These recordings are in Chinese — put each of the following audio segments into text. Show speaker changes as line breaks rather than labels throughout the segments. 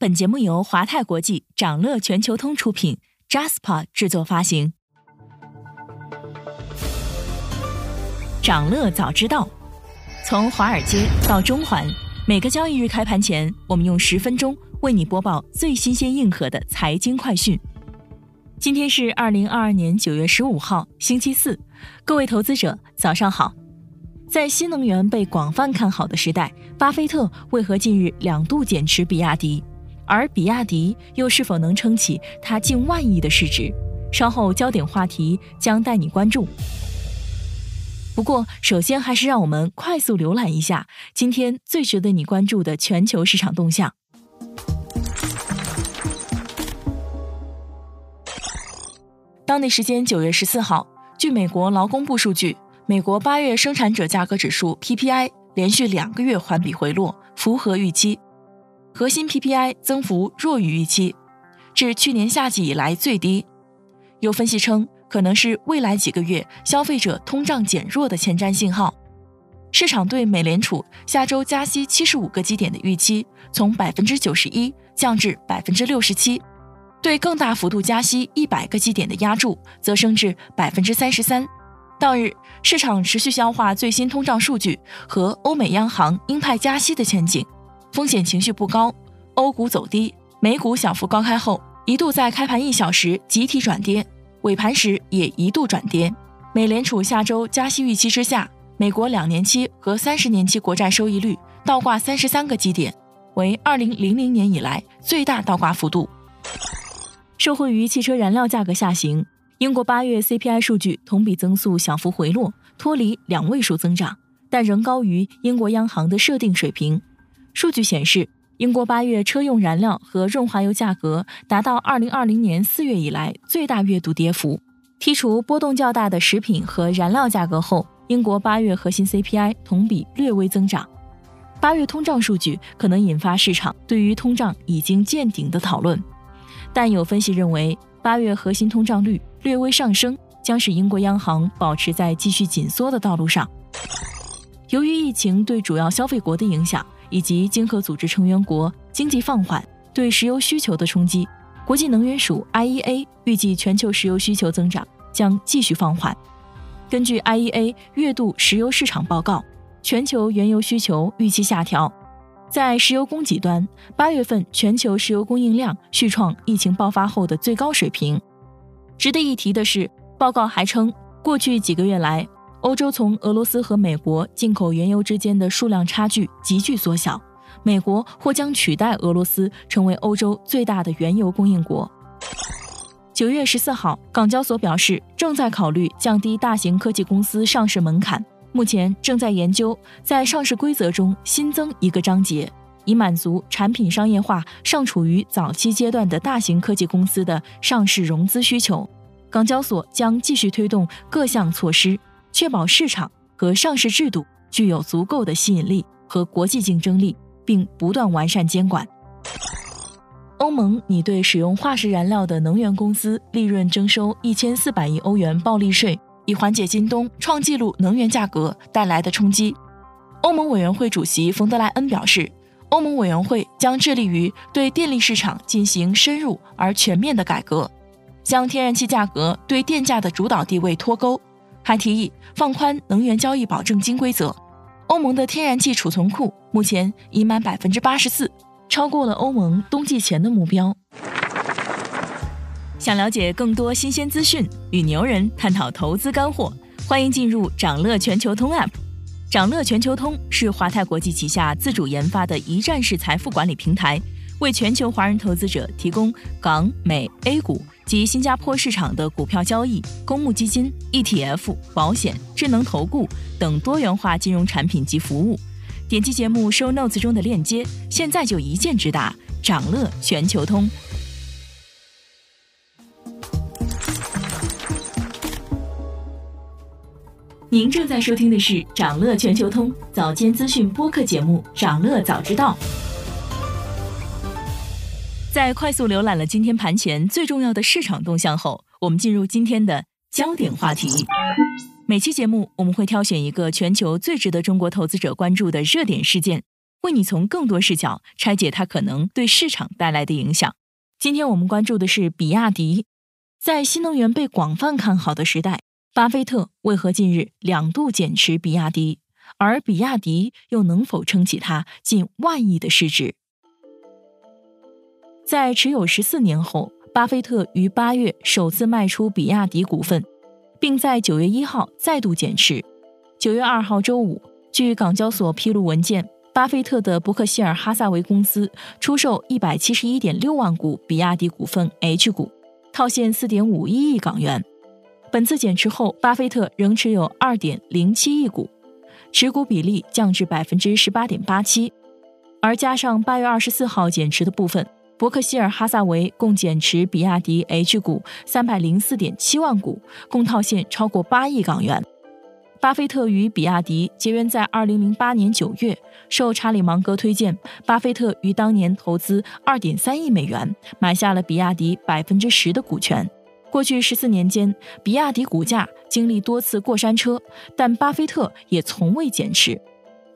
本节目由华泰国际、掌乐全球通出品，Jaspa 制作发行。掌乐早知道，从华尔街到中环，每个交易日开盘前，我们用十分钟为你播报最新鲜、硬核的财经快讯。今天是二零二二年九月十五号，星期四，各位投资者早上好。在新能源被广泛看好的时代，巴菲特为何近日两度减持比亚迪？而比亚迪又是否能撑起它近万亿的市值？稍后焦点话题将带你关注。不过，首先还是让我们快速浏览一下今天最值得你关注的全球市场动向。当地时间九月十四号，据美国劳工部数据，美国八月生产者价格指数 PPI 连续两个月环比回落，符合预期。核心 PPI 增幅弱于预期，至去年夏季以来最低。有分析称。可能是未来几个月消费者通胀减弱的前瞻信号。市场对美联储下周加息七十五个基点的预期从百分之九十一降至百分之六十七，对更大幅度加息一百个基点的压注则升至百分之三十三。当日市场持续消化最新通胀数据和欧美央行鹰派加息的前景，风险情绪不高，欧股走低，美股小幅高开后一度在开盘一小时集体转跌。尾盘时也一度转跌。美联储下周加息预期之下，美国两年期和三十年期国债收益率倒挂三十三个基点，为二零零零年以来最大倒挂幅度。受惠于汽车燃料价格下行，英国八月 CPI 数据同比增速小幅回落，脱离两位数增长，但仍高于英国央行的设定水平。数据显示。英国八月车用燃料和润滑油价格达到二零二零年四月以来最大月度跌幅。剔除波动较大的食品和燃料价格后，英国八月核心 CPI 同比略微增长。八月通胀数据可能引发市场对于通胀已经见顶的讨论，但有分析认为，八月核心通胀率略微上升将使英国央行保持在继续紧缩的道路上。由于疫情对主要消费国的影响。以及经合组织成员国经济放缓对石油需求的冲击，国际能源署 IEA 预计全球石油需求增长将继续放缓。根据 IEA 月度石油市场报告，全球原油需求预期下调。在石油供给端，八月份全球石油供应量续创疫情爆发后的最高水平。值得一提的是，报告还称，过去几个月来。欧洲从俄罗斯和美国进口原油之间的数量差距急剧缩小，美国或将取代俄罗斯成为欧洲最大的原油供应国。九月十四号，港交所表示正在考虑降低大型科技公司上市门槛，目前正在研究在上市规则中新增一个章节，以满足产品商业化尚处于早期阶段的大型科技公司的上市融资需求。港交所将继续推动各项措施。确保市场和上市制度具有足够的吸引力和国际竞争力，并不断完善监管。欧盟拟对使用化石燃料的能源公司利润征收一千四百亿欧元暴利税，以缓解今冬创纪录能源价格带来的冲击。欧盟委员会主席冯德莱恩表示，欧盟委员会将致力于对电力市场进行深入而全面的改革，将天然气价格对电价的主导地位脱钩。还提议放宽能源交易保证金规则。欧盟的天然气储存库目前已满百分之八十四，超过了欧盟冬季前的目标。想了解更多新鲜资讯，与牛人探讨投资干货，欢迎进入掌乐全球通 App。掌乐全球通是华泰国际旗下自主研发的一站式财富管理平台。为全球华人投资者提供港、美、A 股及新加坡市场的股票交易、公募基金、ETF、保险、智能投顾等多元化金融产品及服务。点击节目 show notes 中的链接，现在就一键直达掌乐全球通。您正在收听的是掌乐全球通早间资讯播客节目《掌乐早知道》。在快速浏览了今天盘前最重要的市场动向后，我们进入今天的焦点话题。每期节目我们会挑选一个全球最值得中国投资者关注的热点事件，为你从更多视角拆解它可能对市场带来的影响。今天我们关注的是比亚迪，在新能源被广泛看好的时代，巴菲特为何近日两度减持比亚迪？而比亚迪又能否撑起它近万亿的市值？在持有十四年后，巴菲特于八月首次卖出比亚迪股份，并在九月一号再度减持。九月二号周五，据港交所披露文件，巴菲特的伯克希尔哈萨维公司出售一百七十一点六万股比亚迪股份 H 股，套现四点五一亿港元。本次减持后，巴菲特仍持有二点零七亿股。持股比例降至百分之十八点八七，而加上八月二十四号减持的部分，伯克希尔哈萨维共减持比亚迪 H 股三百零四点七万股，共套现超过八亿港元。巴菲特与比亚迪结缘在二零零八年九月，受查理芒格推荐，巴菲特于当年投资二点三亿美元，买下了比亚迪百分之十的股权。过去十四年间，比亚迪股价经历多次过山车，但巴菲特也从未减持。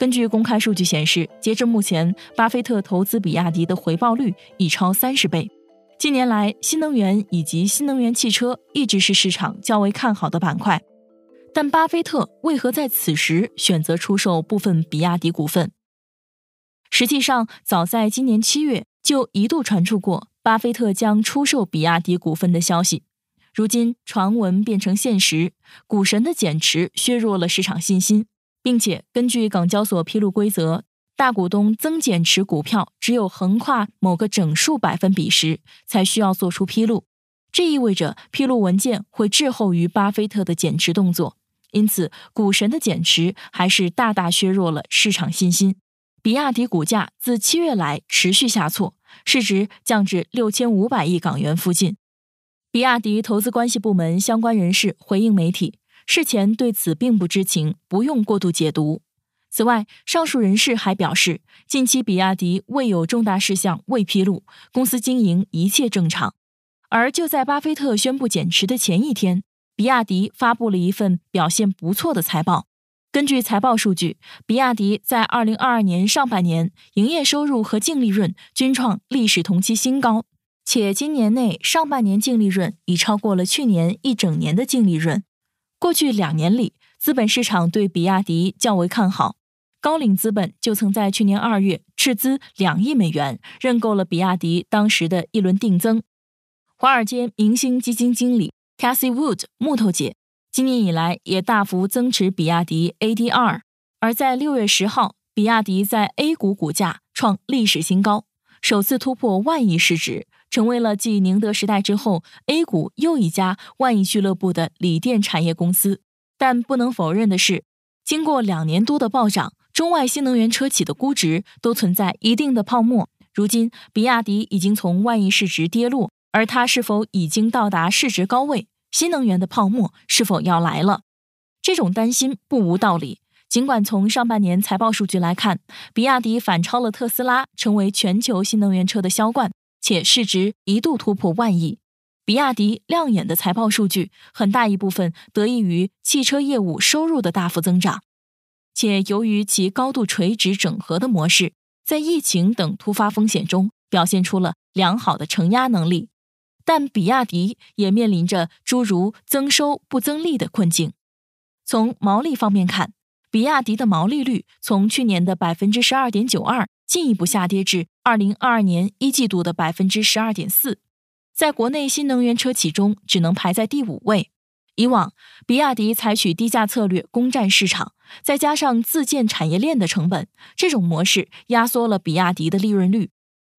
根据公开数据显示，截至目前，巴菲特投资比亚迪的回报率已超三十倍。近年来，新能源以及新能源汽车一直是市场较为看好的板块，但巴菲特为何在此时选择出售部分比亚迪股份？实际上，早在今年七月就一度传出过巴菲特将出售比亚迪股份的消息。如今传闻变成现实，股神的减持削弱了市场信心，并且根据港交所披露规则，大股东增减持股票只有横跨某个整数百分比时才需要做出披露，这意味着披露文件会滞后于巴菲特的减持动作，因此股神的减持还是大大削弱了市场信心。比亚迪股价自七月来持续下挫，市值降至六千五百亿港元附近。比亚迪投资关系部门相关人士回应媒体，事前对此并不知情，不用过度解读。此外，上述人士还表示，近期比亚迪未有重大事项未披露，公司经营一切正常。而就在巴菲特宣布减持的前一天，比亚迪发布了一份表现不错的财报。根据财报数据，比亚迪在2022年上半年营业收入和净利润均创历史同期新高。且今年内上半年净利润已超过了去年一整年的净利润。过去两年里，资本市场对比亚迪较为看好，高瓴资本就曾在去年二月斥资两亿美元认购了比亚迪当时的一轮定增。华尔街明星基金经理 Cassie Wood 木头姐今年以来也大幅增持比亚迪 ADR。而在六月十号，比亚迪在 A 股股价创历史新高，首次突破万亿市值。成为了继宁德时代之后 A 股又一家万亿俱乐部的锂电产业公司。但不能否认的是，经过两年多的暴涨，中外新能源车企的估值都存在一定的泡沫。如今，比亚迪已经从万亿市值跌落，而它是否已经到达市值高位？新能源的泡沫是否要来了？这种担心不无道理。尽管从上半年财报数据来看，比亚迪反超了特斯拉，成为全球新能源车的销冠。且市值一度突破万亿，比亚迪亮眼的财报数据很大一部分得益于汽车业务收入的大幅增长，且由于其高度垂直整合的模式，在疫情等突发风险中表现出了良好的承压能力。但比亚迪也面临着诸如增收不增利的困境。从毛利方面看，比亚迪的毛利率从去年的百分之十二点九二。进一步下跌至二零二二年一季度的百分之十二点四，在国内新能源车企中只能排在第五位。以往，比亚迪采取低价策略攻占市场，再加上自建产业链的成本，这种模式压缩了比亚迪的利润率。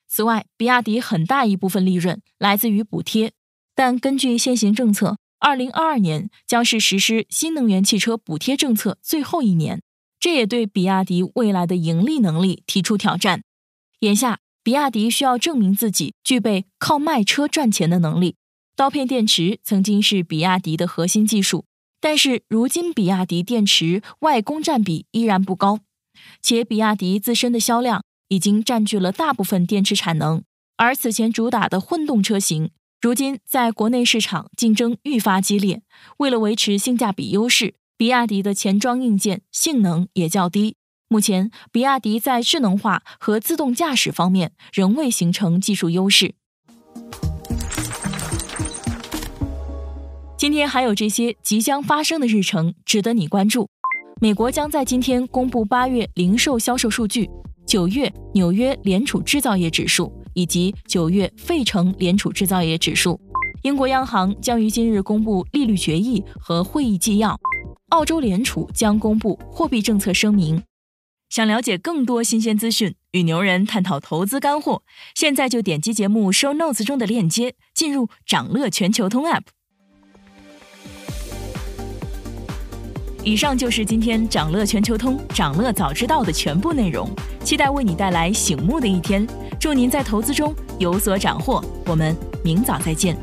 此外，比亚迪很大一部分利润来自于补贴，但根据现行政策，二零二二年将是实施新能源汽车补贴政策最后一年。这也对比亚迪未来的盈利能力提出挑战。眼下，比亚迪需要证明自己具备靠卖车赚钱的能力。刀片电池曾经是比亚迪的核心技术，但是如今比亚迪电池外供占比依然不高，且比亚迪自身的销量已经占据了大部分电池产能。而此前主打的混动车型，如今在国内市场竞争愈发激烈，为了维持性价比优势。比亚迪的前装硬件性能也较低，目前，比亚迪在智能化和自动驾驶方面仍未形成技术优势。今天还有这些即将发生的日程值得你关注：美国将在今天公布八月零售销售数据，九月纽约联储制造业指数以及九月费城联储制造业指数；英国央行将于今日公布利率决议和会议纪要；澳洲联储将公布货币政策声明。想了解更多新鲜资讯，与牛人探讨投资干货，现在就点击节目 show notes 中的链接，进入掌乐全球通 app。以上就是今天掌乐全球通、掌乐早知道的全部内容，期待为你带来醒目的一天。祝您在投资中有所斩获，我们明早再见。